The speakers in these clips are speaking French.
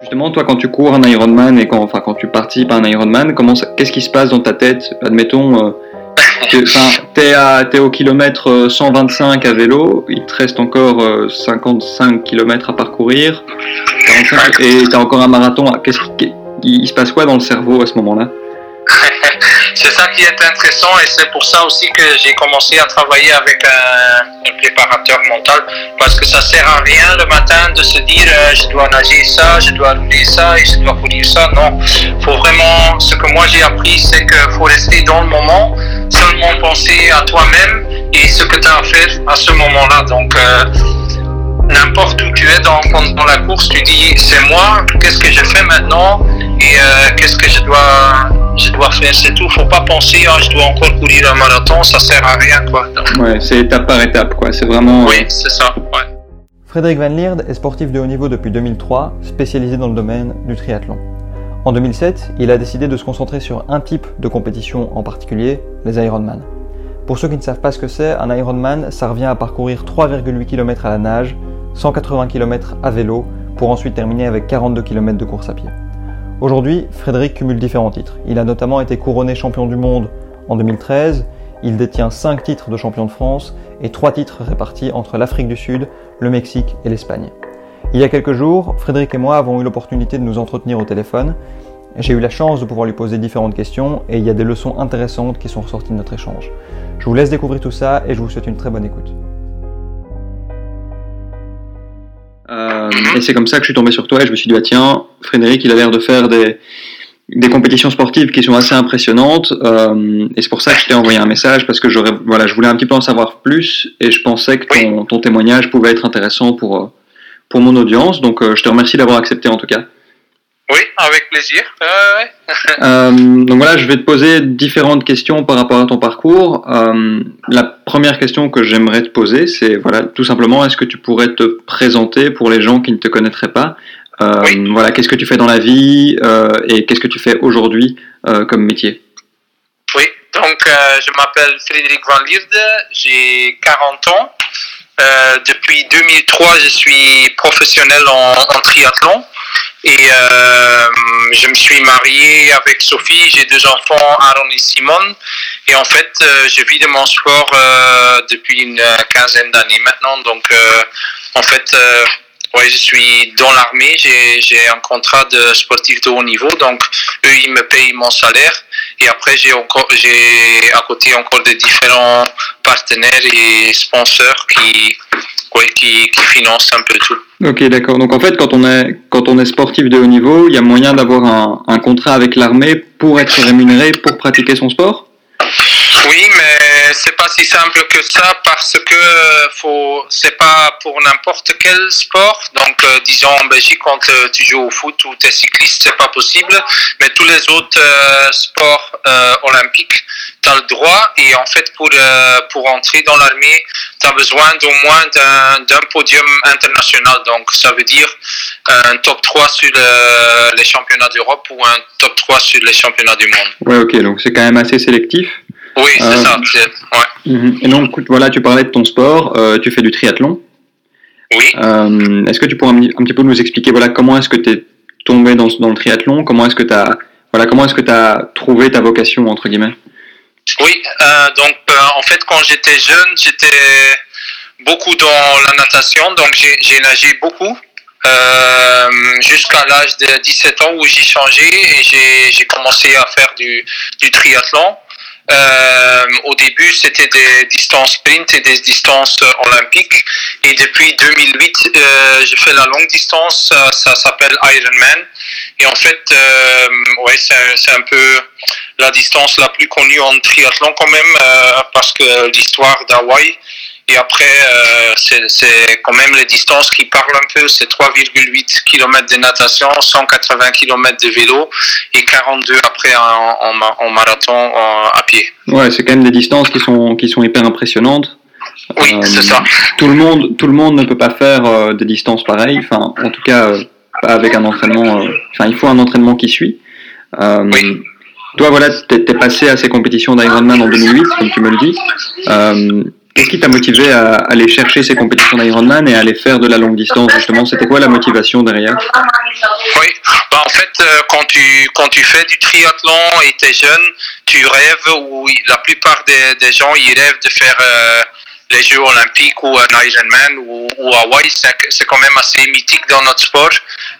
Justement, toi, quand tu cours un Ironman et quand, enfin, quand tu participes à un Ironman, comment qu'est-ce qui se passe dans ta tête? Admettons, euh, t'es, à- t'es au kilomètre euh, 125 à vélo, il te reste encore euh, 55 km à parcourir, 45, et t'as encore un marathon. Qu'est-ce qui, il se passe quoi dans le cerveau à ce moment-là? C'est ça qui est intéressant et c'est pour ça aussi que j'ai commencé à travailler avec un, préparateur mental parce que ça sert à rien le matin de se dire euh, je dois nager ça, je dois rouler ça et je dois courir ça. Non, faut vraiment. Ce que moi j'ai appris, c'est qu'il faut rester dans le moment, seulement penser à toi-même et ce que tu as à faire à ce moment-là. Donc euh, n'importe où tu es dans, dans la course, tu dis c'est moi, qu'est-ce que je fais maintenant et euh, qu'est-ce que je dois, je dois faire, c'est tout. Faut pas penser ah, je dois encore courir un marathon, ça sert à rien quoi. Donc, Ouais, c'est étape par étape, quoi. C'est vraiment. oui, c'est ça. Ouais. Frédéric Van Lierde est sportif de haut niveau depuis 2003, spécialisé dans le domaine du triathlon. En 2007, il a décidé de se concentrer sur un type de compétition en particulier, les Ironman. Pour ceux qui ne savent pas ce que c'est, un Ironman, ça revient à parcourir 3,8 km à la nage, 180 km à vélo, pour ensuite terminer avec 42 km de course à pied. Aujourd'hui, Frédéric cumule différents titres. Il a notamment été couronné champion du monde en 2013, il détient 5 titres de champion de France et 3 titres répartis entre l'Afrique du Sud, le Mexique et l'Espagne. Il y a quelques jours, Frédéric et moi avons eu l'opportunité de nous entretenir au téléphone. J'ai eu la chance de pouvoir lui poser différentes questions et il y a des leçons intéressantes qui sont ressorties de notre échange. Je vous laisse découvrir tout ça et je vous souhaite une très bonne écoute. Euh, et c'est comme ça que je suis tombé sur toi et je me suis dit, ah, tiens, Frédéric, il a l'air de faire des, des compétitions sportives qui sont assez impressionnantes. euh, et c'est pour ça que je t'ai envoyé un message parce que j'aurais, voilà, je voulais un petit peu en savoir plus et je pensais que ton, ton témoignage pouvait être intéressant pour, euh, pour mon audience. Donc euh, je te remercie d'avoir accepté en tout cas. Oui, avec plaisir. Euh, ouais. Euh, donc voilà, je vais te poser différentes questions par rapport à ton parcours. Euh, la première question que j'aimerais te poser, c'est voilà, tout simplement, est-ce que tu pourrais te présenter pour les gens qui ne te connaîtraient pas? Euh, Oui. Voilà, qu'est-ce que tu fais dans la vie euh, et qu'est-ce que tu fais aujourd'hui euh, comme métier? Oui, donc euh, je m'appelle Frédéric Van Lierde, j'ai 40 ans. Euh, depuis 2003, je suis professionnel en, en triathlon et euh, je me suis marié avec Sophie, j'ai deux enfants, Aaron et Simone. Et en fait, euh, je vis de mon sport euh, depuis une quinzaine d'années maintenant. Donc, en fait, ouais, je suis dans l'armée, j'ai un contrat de sportif de haut niveau. Donc, eux, ils me payent mon salaire. Et après, j'ai encore, j'ai à côté encore des différents partenaires et sponsors qui, ouais, qui financent un peu tout. Ok, d'accord. Donc en fait, quand on est quand on est sportif de haut niveau, il y a moyen d'avoir un, un contrat avec l'armée pour être rémunéré pour pratiquer son sport? Oui, mais c'est pas si simple que ça parce que euh, faut, c'est pas pour n'importe quel sport. Donc, euh, disons en Belgique, quand euh, tu joues au foot ou tu es cycliste, c'est pas possible. Mais tous les autres sports olympiques, tu as le droit. Et en fait, pour, euh, pour entrer dans l'armée, tu as besoin d'au moins d'un, d'un podium international. Donc, ça veut dire un top 3 sur le- les championnats d'Europe ou un top 3 sur les championnats du monde. Ouais, ok. Donc c'est quand même assez sélectif. Oui, c'est Euh, ça. ouais. Mhm. Et donc voilà, tu parlais de ton sport, euh, tu fais du triathlon. Oui. Euh, est-ce que tu pourrais un, un petit peu nous expliquer voilà comment est-ce que tu es tombé dans, dans le triathlon, comment est-ce que tu as voilà comment est-ce que tu as trouvé ta vocation entre guillemets? Oui, euh, donc euh, en fait quand j'étais jeune, j'étais beaucoup dans la natation, donc j'ai nagé beaucoup euh, jusqu'à l'âge de 17 ans où j'ai changé et j'ai j'ai commencé à faire du, du triathlon. Euh, au début, c'était des distances sprint et des distances euh, olympiques. Et depuis 2008, euh, je fais la longue distance. Ça, s'appelle Ironman. Et en fait, euh, ouais, c'est c'est un peu la distance la plus connue en triathlon quand même, euh, parce que l'histoire d'Hawaï. Et après, euh, c'est quand même les distances qui parlent un peu. C'est 3,8 km de natation, 180 km de vélo et 42 après en, en ma- en marathon en- à pied. Ouais, c'est quand même des distances qui sont qui sont hyper impressionnantes. Oui, Euh, c'est ça. Tout le monde tout le monde ne peut pas faire euh, des distances pareilles. Enfin, en tout cas, euh, pas avec un entraînement. euh, Enfin, il faut un entraînement qui suit. Euh, Oui. Toi, voilà, t'es t'es passé à ces compétitions d'Ironman en 2008, comme tu me le dis. Qu'est-ce qui t'a motivé à aller chercher ces compétitions d'Ironman et à aller faire de la longue distance justement? C'était quoi la motivation derrière? Oui, bah, en fait, euh, quand tu, quand tu fais du triathlon et tu es jeune, tu rêves, ou la plupart des, des gens, ils rêvent de faire euh, les Jeux Olympiques ou un Ironman ou, ou Hawaï, c'est quand même assez mythique dans notre sport.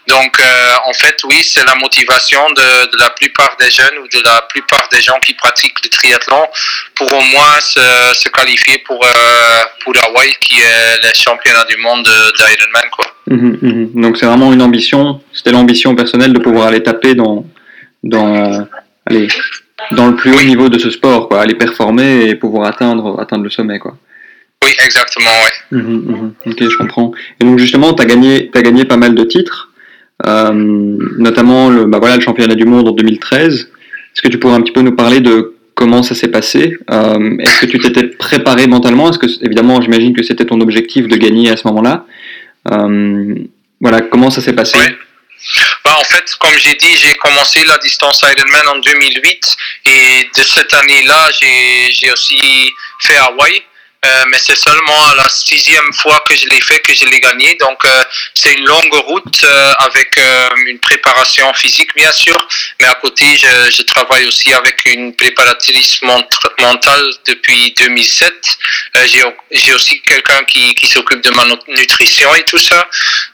Donc, euh, en fait, oui, c'est la motivation de, de, la plupart des jeunes ou de la plupart des gens qui pratiquent le triathlon pour au moins se, se qualifier pour, euh, pour Hawaï, qui est le championnat du monde d'Ironman. Quoi. Mmh, mmh. Donc, c'est vraiment une ambition, c'était l'ambition personnelle de pouvoir aller taper dans, dans, allez, dans le plus haut niveau de ce sport, quoi, aller performer et pouvoir atteindre, atteindre le sommet. Quoi. Oui, exactement, oui. Mmh, mmh. Ok, je comprends. Et donc justement, tu as gagné, as gagné pas mal de titres, euh, notamment le, bah voilà, le championnat du monde en 2013. Est-ce que tu pourrais un petit peu nous parler de comment ça s'est passé euh, Est-ce que tu t'étais préparé mentalement? Est-ce que, évidemment, j'imagine que c'était ton objectif de gagner à ce moment-là. Euh, voilà, comment ça s'est passé? Ouais. Bah, en fait, comme j'ai dit, j'ai commencé la distance Ironman en 2008 et de cette année-là, j'ai aussi fait Hawaï. Euh, mais c'est seulement à la sixième fois que je l'ai fait que je l'ai gagné. Donc euh, c'est une longue route euh, avec une préparation physique bien sûr, mais à côté je, je travaille aussi avec une préparatrice mentale depuis 2007. J'ai aussi quelqu'un qui, qui s'occupe de ma nutrition et tout ça.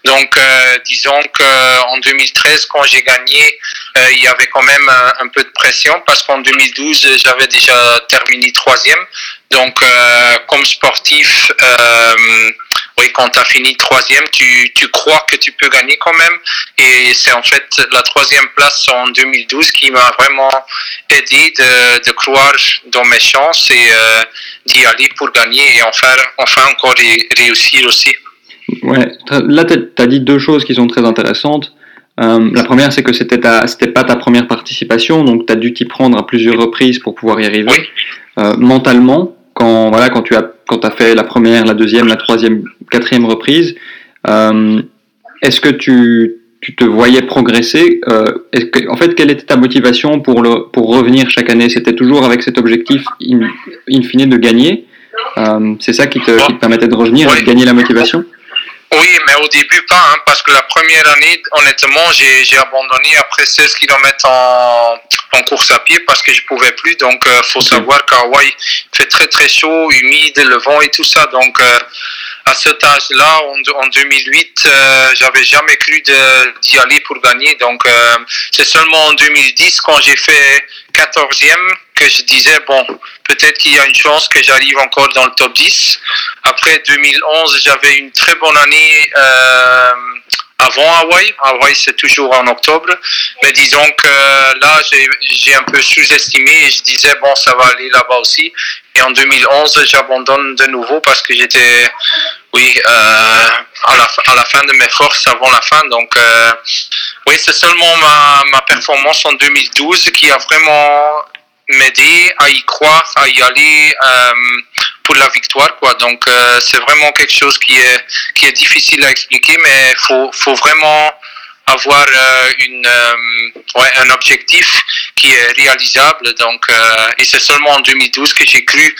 Donc disons qu'en 2013 quand j'ai gagné, il y avait quand même un peu de pression parce qu'en 2012 j'avais déjà terminé troisième. Donc, euh, comme sportif, euh, oui, quand tu as fini troisième, tu, tu crois que tu peux gagner quand même. Et c'est en fait la troisième place en 2012 qui m'a vraiment aidé de, de croire dans mes chances et euh, d'y aller pour gagner et enfin, enfin encore réussir aussi. Ouais, là, tu as dit deux choses qui sont très intéressantes. Euh, la première, c'est que c'était ta, c'était pas ta première participation, donc tu as dû t'y prendre à plusieurs reprises pour pouvoir y arriver. Oui. Euh, mentalement, quand voilà, quand tu as, quand as fait la première, la deuxième, la troisième, quatrième reprise, euh, est-ce que tu, tu te voyais progresser euh, que, En fait, quelle était ta motivation pour le, pour revenir chaque année? C'était toujours avec cet objectif in, in fine de gagner. Euh, c'est ça qui te, qui te permettait de revenir et de gagner la motivation? Oui, mais au début pas, hein, parce que la première année, honnêtement, j'ai j'ai abandonné après 16 km en, en course à pied parce que je pouvais plus. Donc, euh, faut savoir qu'à Hawaï, il fait très très chaud, humide, le vent et tout ça. Donc, euh, à cet âge-là, en, en 2008, euh, j'avais jamais cru d'y aller pour gagner. Donc, euh, c'est seulement en 2010, quand j'ai fait 14e, que je disais, bon, peut-être qu'il y a une chance que j'arrive encore dans le top 10. Après 2011, j'avais une très bonne année euh, avant Hawaï. Hawaï, c'est toujours en octobre. Mais disons que là, j'ai- j'ai un peu sous-estimé et je disais, bon, ça va aller là-bas aussi. Et en 2011, j'abandonne de nouveau parce que j'étais, oui, euh, à, la, à la fin de mes forces avant la fin. Donc, euh, oui, c'est seulement ma, ma performance en 2012 qui a vraiment m'aider à y croire, à y aller euh, pour la victoire. Quoi. Donc c'est vraiment quelque chose qui est, qui est difficile à expliquer, mais il faut, faut vraiment avoir euh, une, euh, ouais, un objectif qui est réalisable. Donc, euh, et c'est seulement en 2012 que j'ai cru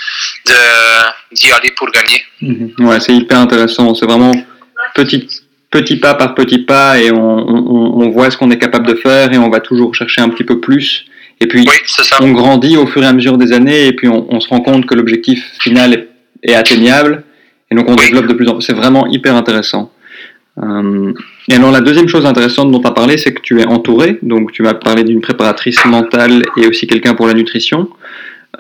d'y aller pour gagner. Mhm. Ouais, c'est hyper intéressant. C'est vraiment petit, petit pas par petit pas et on, on, on voit ce qu'on est capable de faire et on va toujours chercher un petit peu plus. Et puis, Oui, c'est ça. on grandit au fur et à mesure des années et puis on, on se rend compte que l'objectif final est, est atteignable et donc on Oui. développe de plus en plus. C'est vraiment hyper intéressant. Euh, et alors la deuxième chose intéressante dont tu as parlé, c'est que tu es entouré. Donc tu m'as parlé d'une préparatrice mentale et aussi quelqu'un pour la nutrition.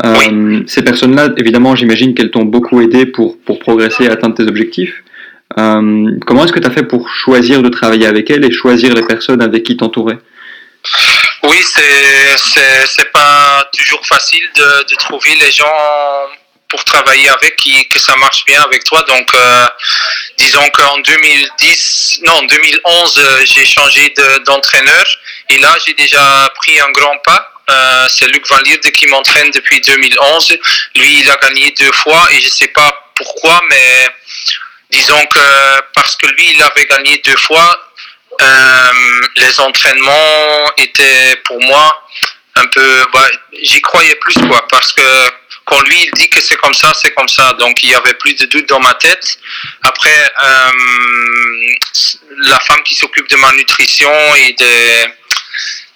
Euh, Ces personnes-là, évidemment, j'imagine qu'elles t'ont beaucoup aidé pour, pour progresser et atteindre tes objectifs. Euh, comment est-ce que tu as fait pour choisir de travailler avec elles et choisir les personnes avec qui t'entourer? Oui, c'est c'est c'est pas toujours facile de, de trouver les gens pour travailler avec qui que ça marche bien avec toi. Donc, euh, disons qu'en 2010, non, 2011, euh, j'ai changé de- d'entraîneur et là, j'ai déjà pris un grand pas. Euh, c'est Luc Van qui m'entraîne depuis 2011. Lui, il a gagné deux fois et je sais pas pourquoi, mais disons que parce que lui, il avait gagné deux fois, les entraînements étaient pour moi un peu. bah, J'y croyais plus, quoi, parce que quand lui il dit que c'est comme ça, c'est comme ça. Donc il y avait plus de doute dans ma tête. Après, euh, la femme qui s'occupe de ma nutrition et de,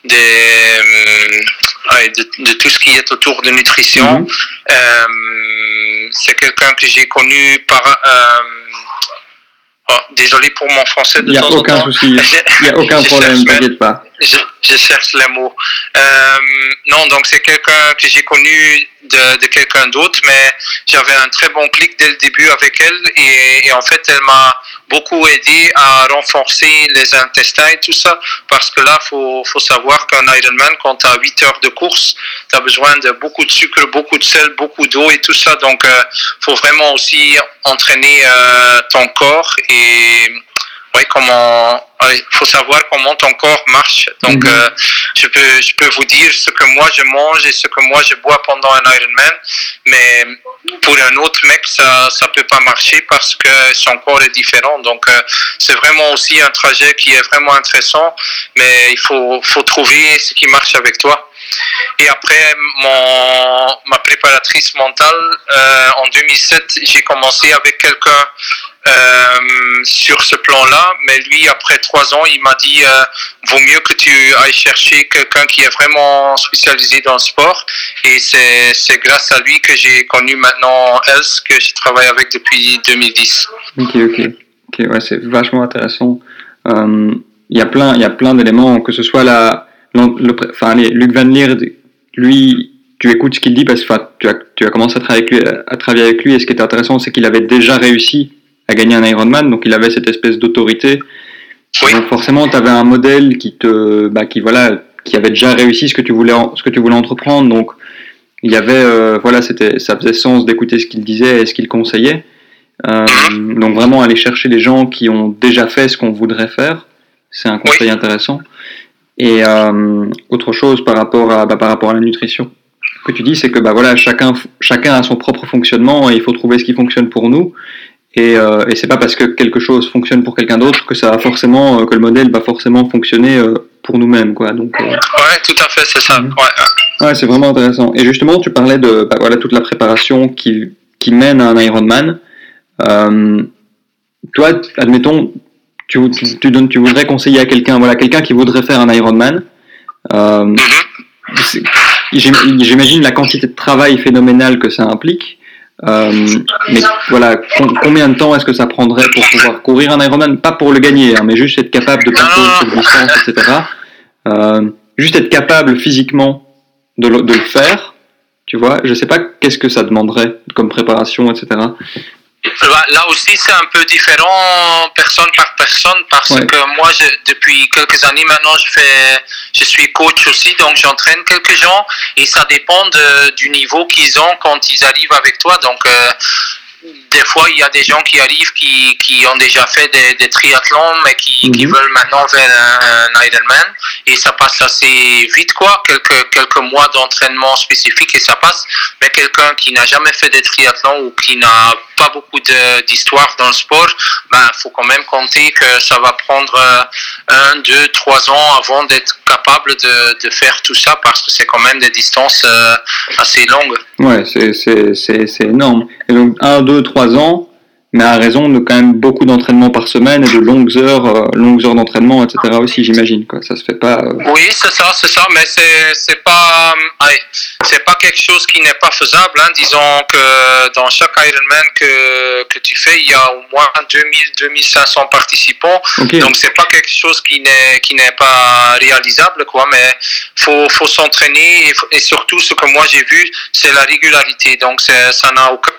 de, de, tout ce qui est autour de nutrition, mhm. euh, c'est quelqu'un que j'ai connu par... Euh, oh, désolé pour mon français de Il n'y a aucun souci, il n'y a aucun problème, t'inquiète pas. Je, je, cherche les mots. Euh, non, donc c'est quelqu'un que j'ai connu de, de quelqu'un d'autre, mais j'avais un très bon clic dès le début avec elle et, et en fait elle m'a beaucoup aidé à renforcer les intestins et tout ça parce que là faut, faut savoir qu'un Ironman quand tu as 8 heures de course tu as besoin de beaucoup de sucre, beaucoup de sel, beaucoup d'eau et tout ça donc euh, faut vraiment aussi entraîner euh, ton corps et oui, comment il faut savoir comment ton corps marche. Donc, mhm. euh, je peux je peux vous dire ce que moi je mange et ce que moi je bois pendant un Ironman, mais pour un autre mec ça ça peut pas marcher parce que son corps est différent. Donc, euh, c'est vraiment aussi un trajet qui est vraiment intéressant, mais il faut faut trouver ce qui marche avec toi. Et après, mon, ma préparatrice mentale, euh, en 2007, j'ai commencé avec quelqu'un euh, sur ce plan-là, mais lui, après trois ans, il m'a dit euh, vaut mieux que tu ailles chercher quelqu'un qui est vraiment spécialisé dans le sport. Et c'est grâce à lui que j'ai connu maintenant Els, que je travaille avec depuis 2010. Ok, ok. Ok, ouais, c'est vachement intéressant. Euh, il y a plein, plein d'éléments, que ce soit la, enfin, Luc Van Lier, lui, tu écoutes ce qu'il dit parce que tu as, tu as commencé à travailler avec lui, à travailler avec lui et ce qui est intéressant, c'est qu'il avait déjà réussi à gagner un Ironman, donc il avait cette espèce d'autorité. Donc forcément, tu avais un modèle qui te, bah, qui voilà, qui avait déjà réussi ce que tu voulais, ce que tu voulais entreprendre. Donc il y avait, euh, voilà, c'était, ça faisait sens d'écouter ce qu'il disait et ce qu'il conseillait. Euh, donc vraiment aller chercher les gens qui ont déjà fait ce qu'on voudrait faire, c'est un conseil intéressant. Et euh, autre chose par rapport à, bah, par rapport à la nutrition que tu dis, c'est que bah voilà, chacun, chacun a son propre fonctionnement et il faut trouver ce qui fonctionne pour nous. Et, euh, et c'est pas parce que quelque chose fonctionne pour quelqu'un d'autre que ça va forcément, euh, que le modèle va forcément fonctionner euh, pour nous-mêmes, quoi. Donc. Euh, ouais, tout à fait, c'est ça. Mhm. Ouais, ouais c'est vraiment intéressant. Et justement, tu parlais de, bah, voilà, toute la préparation qui, qui mène à un Ironman. Euh, toi, admettons, tu, tu, tu, donnes, tu voudrais conseiller à quelqu'un, voilà, quelqu'un qui voudrait faire un Ironman. Euh, mhm. J'imagine la quantité de travail phénoménale que ça implique. Euh, mais voilà, combien de temps est-ce que ça prendrait pour pouvoir courir un Ironman? Pas pour le gagner, hein, mais juste être capable de parcourir cette distance, etc. Euh, juste être capable physiquement de le, de le faire, tu vois. Je sais pas qu'est-ce que ça demanderait comme préparation, etc. Là aussi, c'est un peu différent personne par personne parce que moi, je, depuis quelques années maintenant, je fais, je suis coach aussi, donc j'entraîne quelques gens et ça dépend de, du niveau qu'ils ont quand ils arrivent avec toi. Donc, euh, des fois, il y a des gens qui arrivent qui, qui ont déjà fait des, des triathlons, mais qui, qui mhm. veulent maintenant faire un, Ironman. Et ça passe assez vite, quoi. Quelques, quelques mois d'entraînement spécifique et ça passe. Mais quelqu'un qui n'a jamais fait des triathlons ou qui n'a pas beaucoup d'histoire dans le sport, ben, faut quand même compter que ça va prendre euh, un, deux, trois ans avant d'être capable de, de faire tout ça parce que c'est quand même des distances euh, assez longues. Ouais, c'est énorme. Et donc, un, deux, trois ans, mais à raison de quand même beaucoup d'entraînement par semaine et de longues heures, euh, longues heures d'entraînement, etc. aussi, j'imagine. Quoi. Ça se fait pas. Euh, oui, c'est ça, c'est ça, mais c'est c'est pas c'est pas quelque chose qui n'est pas faisable. Hein. Disons que dans chaque Ironman que que tu fais, il y a au moins 2000-2500 participants. Donc c'est pas quelque chose qui n'est qui n'est pas réalisable, quoi. Mais faut faut s'entraîner et, et surtout ce que moi j'ai vu, c'est la régularité. Donc ça n'a aucun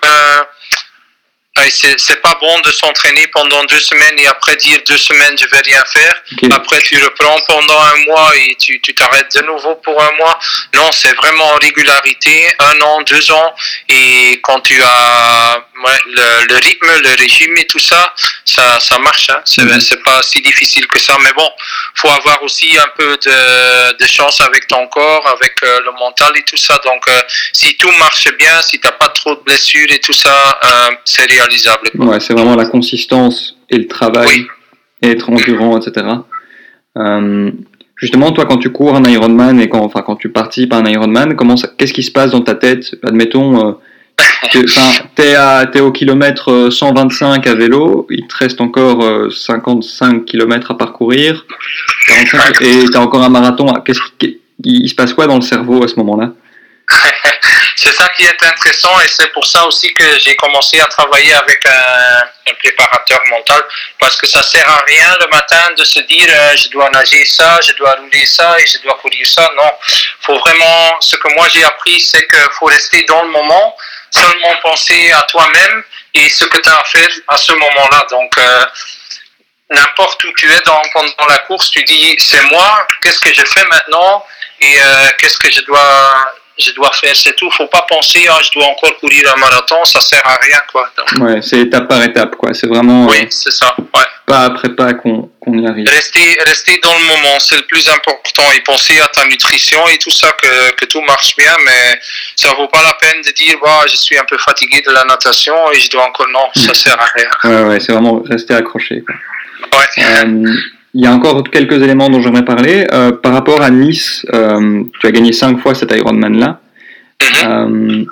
c'est pas bon de s'entraîner pendant deux semaines et après dire deux semaines je vais rien faire. Après tu reprends pendant un mois et tu t'arrêtes de nouveau pour un mois. Non, c'est vraiment en régularité, un an, deux ans. Et quand tu as le, rythme, le régime et tout ça, ça, ça marche. Hein. Mhm. C'est pas si difficile que ça. Mais bon, faut avoir aussi un peu de, de chance avec ton corps, avec euh, le mental et tout ça. Donc, euh, si tout marche bien, si t'as pas trop de blessures et tout ça, euh, c'est réalisable. Ouais, c'est vraiment la consistance et le travail et être endurant, etc. Justement, toi, quand tu cours un Ironman et quand, enfin, quand tu participes à un Ironman, comment qu'est-ce qui se passe dans ta tête? Admettons, t'es, à, t'es au kilomètre 125 à vélo, il te reste encore 55 km à parcourir, 45, et t'as encore un marathon. Qu'est-ce qui, il se passe quoi dans le cerveau à ce moment-là? C'est ça qui est intéressant et c'est pour ça aussi que j'ai commencé à travailler avec un, préparateur mental parce que ça sert à rien le matin de se dire euh, je dois nager ça, je dois rouler ça et je dois courir ça. Non, faut vraiment. Ce que moi j'ai appris, c'est qu'il faut rester dans le moment, seulement penser à toi-même et ce que tu as à faire à ce moment-là. Donc euh, n'importe où tu es dans, pendant la course, tu dis c'est moi, qu'est-ce que je fais maintenant et euh, qu'est-ce que je dois je dois faire, c'est tout. Faut pas penser, ah, je dois encore courir un marathon, ça sert à rien, quoi. ouais, c'est étape par étape, quoi. C'est vraiment. Oui, euh, c'est ça. Ouais. Pas après pas qu'on y arrive. Rester, rester dans le moment, c'est le plus important. Et penser à ta nutrition et tout ça, que, que tout marche bien, mais ça vaut pas la peine de dire, bah, je suis un peu fatigué de la natation et je dois encore. Non, ça sert à rien. Ouais, ouais, c'est vraiment rester accroché, quoi. Ouais. Euh, il y a encore quelques éléments dont j'aimerais parler. Euh, par rapport à Nice, euh, tu as gagné cinq fois cet Ironman-là. Mhm. Euh,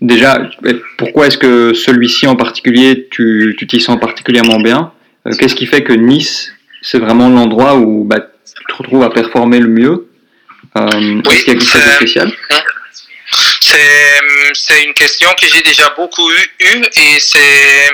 déjà, pourquoi est-ce que celui-ci en particulier, tu t'y sens particulièrement bien? Qu'est-ce qui fait que Nice, c'est vraiment l'endroit où bah, tu te retrouves à performer le mieux? Oui, Est-ce qu'il y a quelque chose de spécial? C'est une question que j'ai déjà beaucoup eue eu et c'est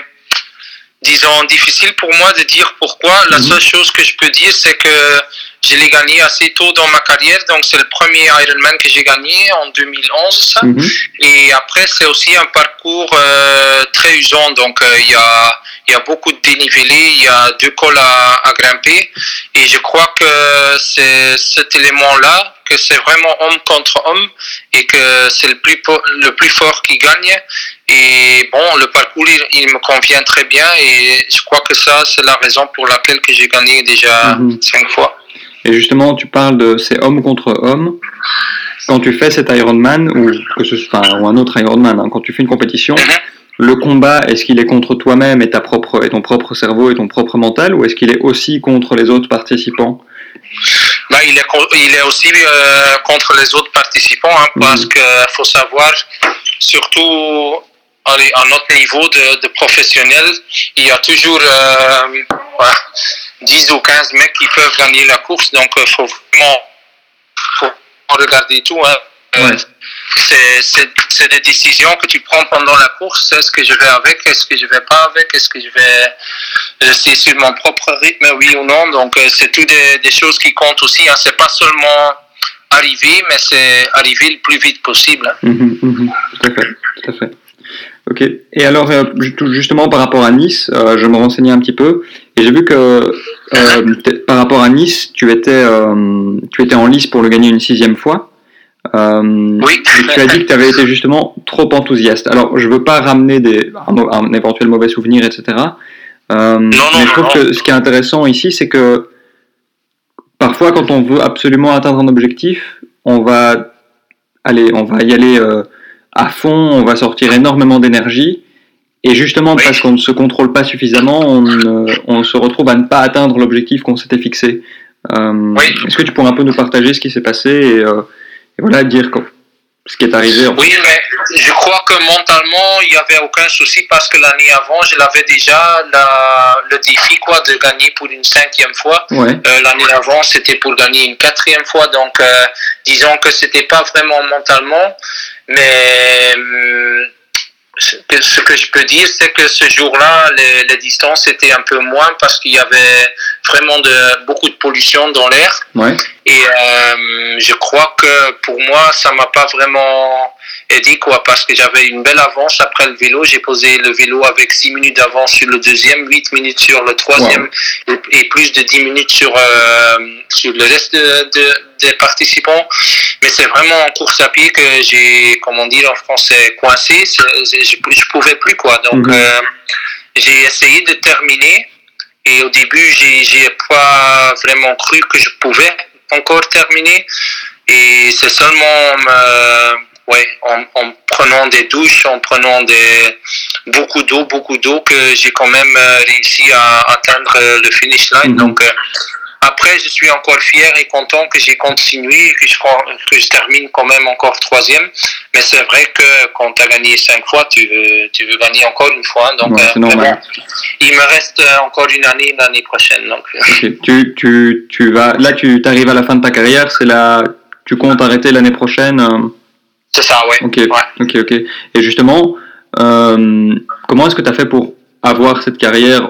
disons, difficile pour moi de dire pourquoi. La mhm. seule chose que je peux dire, c'est que je l'ai gagné assez tôt dans ma carrière. Donc, c'est le premier Ironman que j'ai gagné en 2011. Ça. Mhm. Et après, c'est aussi un parcours euh, très usant. Donc, euh, il y, a, y a beaucoup de dénivelé, il y a deux cols à, à grimper. Et je crois que c'est cet élément-là que c'est vraiment homme contre homme et que c'est le plus, le plus fort qui gagne. Et bon, le parcours, il, me convient très bien et je crois que ça, c'est la raison pour laquelle que j'ai gagné déjà mhm. cinq fois. Et justement, tu parles de ces hommes contre hommes. Quand tu fais cet Ironman, ou, que ce, enfin, ou un autre Ironman, hein, quand tu fais une compétition, Mhm. le combat, est-ce qu'il est contre toi-même et, ta propre, et ton propre cerveau et ton propre mental, ou est-ce qu'il est aussi contre les autres participants? Là, il, est, il est aussi euh, contre les autres participants hein, parce Mhm. qu'il faut savoir, surtout à notre niveau de, de professionnel, il y a toujours euh, voilà, 10 ou 15 mecs qui peuvent gagner la course. Donc, il faut vraiment faut regarder tout. Hein. Euh, Ouais. c'est- des décisions que tu prends pendant la course. Est-ce que je vais avec Est-ce que je vais pas avec Est-ce que je vais rester sur mon propre rythme, oui ou non Donc, euh, c'est tout des, des choses qui comptent aussi. Hein. C'est pas seulement arriver, mais c'est arriver le plus vite possible. hein. Tout à fait, tout à fait. Ok. Et alors, euh, justement, par rapport à Nice, euh, je me renseignais un petit peu et j'ai vu que euh, par rapport à Nice, tu étais, euh, tu étais en lice pour le gagner une sixième fois. Euh, Oui. et tu as dit que tu avais été justement trop enthousiaste. Alors, je veux pas ramener des, un, éventuel mauvais souvenir, etc. Euh, mais non, je trouve non. que ce qui est intéressant ici, c'est que parfois, quand on veut absolument atteindre un objectif, on va aller, on va y aller euh, à fond, on va sortir énormément d'énergie. Et justement, Oui. parce qu'on ne se contrôle pas suffisamment, on, se retrouve à ne pas atteindre l'objectif qu'on s'était fixé. Euh, Oui. Est-ce que tu pourrais un peu nous partager ce qui s'est passé et, euh, et voilà, dire quoi- ce qui est arrivé en fait. Oui, mais je crois que mentalement, il n'y avait aucun souci parce que l'année avant, je l'avais déjà la, le défi quoi, de gagner pour une cinquième fois. Ouais. Euh, l'année avant, c'était pour gagner une quatrième fois. Donc, disons que c'était pas vraiment mentalement, mais ce que, ce que je peux dire, c'est que ce jour-là, les, les distances étaient un peu moins parce qu'il y avait vraiment de, beaucoup de pollution dans l'air. Ouais. Et euh, je crois que pour moi, ça m'a pas vraiment aidé, quoi, parce que j'avais une belle avance après le vélo. J'ai posé le vélo avec 6 minutes d'avance sur le deuxième, 8 minutes sur le troisième et, et plus de 10 minutes sur, euh, sur le reste de, de- des participants. Mais c'est vraiment en course à pied que j'ai, comment dire en français, coincé. Je, je pouvais plus, quoi. Donc, Mhm. euh, j'ai essayé de terminer. Et au début, j'ai, pas vraiment cru que je pouvais encore terminer. Et c'est seulement en, me- ouais, en, en prenant des douches, en prenant des, beaucoup d'eau, beaucoup d'eau, que j'ai quand même euh, réussi à atteindre euh, le finish line. Mhm. Donc, euh, après, je suis encore fier et content que j'ai continué et que je, que je termine quand même encore troisième. Mais c'est vrai que quand tu as gagné cinq fois, tu veux, tu veux gagner encore une fois. Hein. Donc, euh, normal. il me reste encore une année l'année prochaine. Donc. Tu, tu, tu vas, là, tu arrives à la fin de ta carrière. C'est là, tu comptes arrêter l'année prochaine. Euh? C'est ça, ouais. Ok, ok, ok. Et justement, comment est-ce que tu as fait pour avoir cette carrière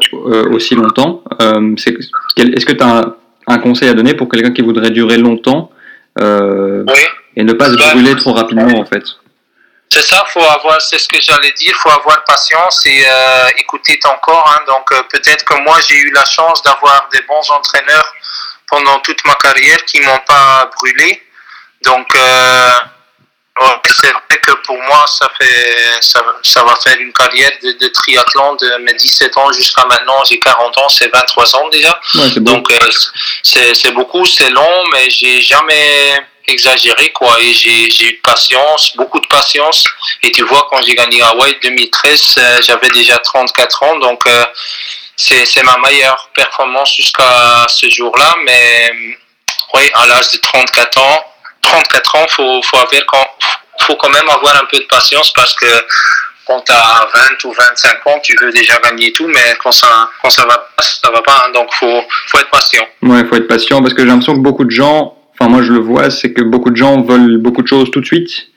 aussi longtemps? Est-ce que tu as un conseil à donner pour quelqu'un qui voudrait durer longtemps euh, et ne pas se bah, brûler trop rapidement en fait? C'est ça, faut avoir, c'est ce que j'allais dire, faut avoir patience et euh, écouter ton corps. Hein. Donc euh, peut-être que moi j'ai eu la chance d'avoir des bons entraîneurs pendant toute ma carrière qui m'ont pas brûlé. Donc c'est vrai que pour moi, ça, fait, ça, ça va faire une carrière de, de, triathlon de mes 17 ans jusqu'à maintenant. J'ai 40 ans, c'est 23 ans déjà. Donc, euh, c'est beaucoup, c'est long, mais j'ai jamais exagéré, quoi. Et j'ai eu de patience, beaucoup de patience. Et tu vois, quand j'ai gagné Hawaii 2013, euh, j'avais déjà 34 ans. Donc, euh, c'est ma meilleure performance jusqu'à ce jour-là. Mais, oui, à l'âge de 34 ans, 34 ans, faut, faut avoir quand, faut quand même avoir un peu de patience parce que quand tu as 20 ou 25 ans, tu veux déjà gagner tout, mais quand ça, quand ça va pas, ça va pas. Hein. donc faut, faut être patient. Ouais, faut être patient parce que j'ai l'impression que beaucoup de gens, enfin moi je le vois, c'est que beaucoup de gens veulent beaucoup de choses tout de suite.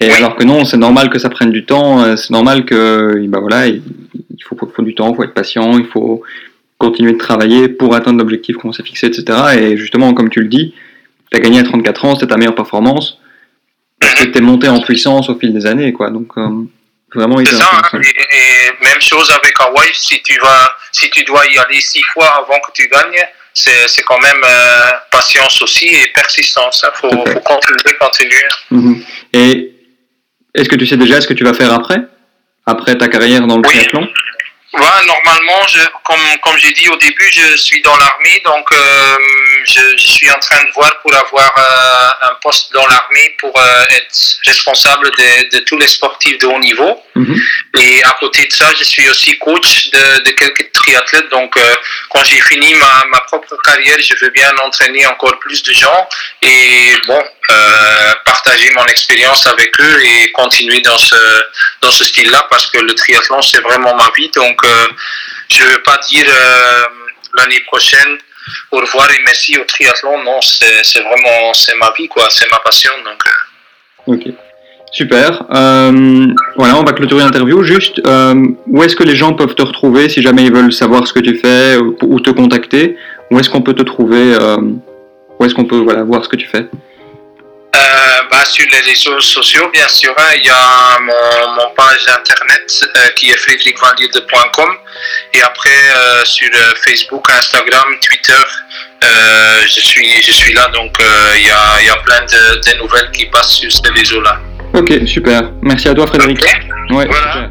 Et alors que non, c'est normal que ça prenne du temps, euh, c'est normal que, bah voilà, il faut, faut du temps, il faut être patient, il faut continuer de travailler pour atteindre l'objectif qu'on s'est fixé, etc. Et justement, comme tu le dis, tu as gagné à 34 ans, c'est ta meilleure performance, parce que tu es monté en puissance au fil des années, quoi. Donc, euh, vraiment C'est ça, hein. et, même chose avec Hawaii, si tu, vas, si tu dois y aller six fois avant que tu gagnes, c'est quand même euh, patience aussi et persistance. Il hein. faut, faut, continuer, continuer. Mhm. Et est-ce que tu sais déjà ce que tu vas faire après? Après ta carrière dans le triathlon? Ouais, normalement, je, comme, comme j'ai dit au début, je suis dans l'armée, donc euh, je, je, suis en train de voir pour avoir euh, un poste dans l'armée pour euh, être responsable de, de, tous les sportifs de haut niveau. Mhm. Et à côté de ça, je suis aussi coach de, de quelques triathlètes. Donc, euh, quand j'ai fini ma, ma, propre carrière, je veux bien entraîner encore plus de gens et bon, euh, partager mon expérience avec eux et continuer dans ce, dans ce style-là parce que le triathlon, c'est vraiment ma vie. Donc, euh, je ne veux pas dire l'année prochaine au revoir et merci au triathlon. Non, c'est vraiment c'est ma vie, quoi. C'est ma passion. Donc, Ok. Super. Euh, voilà, on va clôturer l'interview. Juste, euh, où est-ce que les gens peuvent te retrouver si jamais ils veulent savoir ce que tu fais ou, te contacter? Où est-ce qu'on peut te trouver euh, Où est-ce qu'on peut voilà, voir ce que tu fais? Bah, Sur les réseaux sociaux, bien sûr. Hein. il y a mon, page internet qui est frédéricvallierde.com et après sur Facebook, Instagram, Twitter, je, suis, je suis là. Donc il y, a, y a plein de, de nouvelles qui passent sur ces réseaux-là. Ok, super. Merci à toi, Frédéric. Ouais, voilà.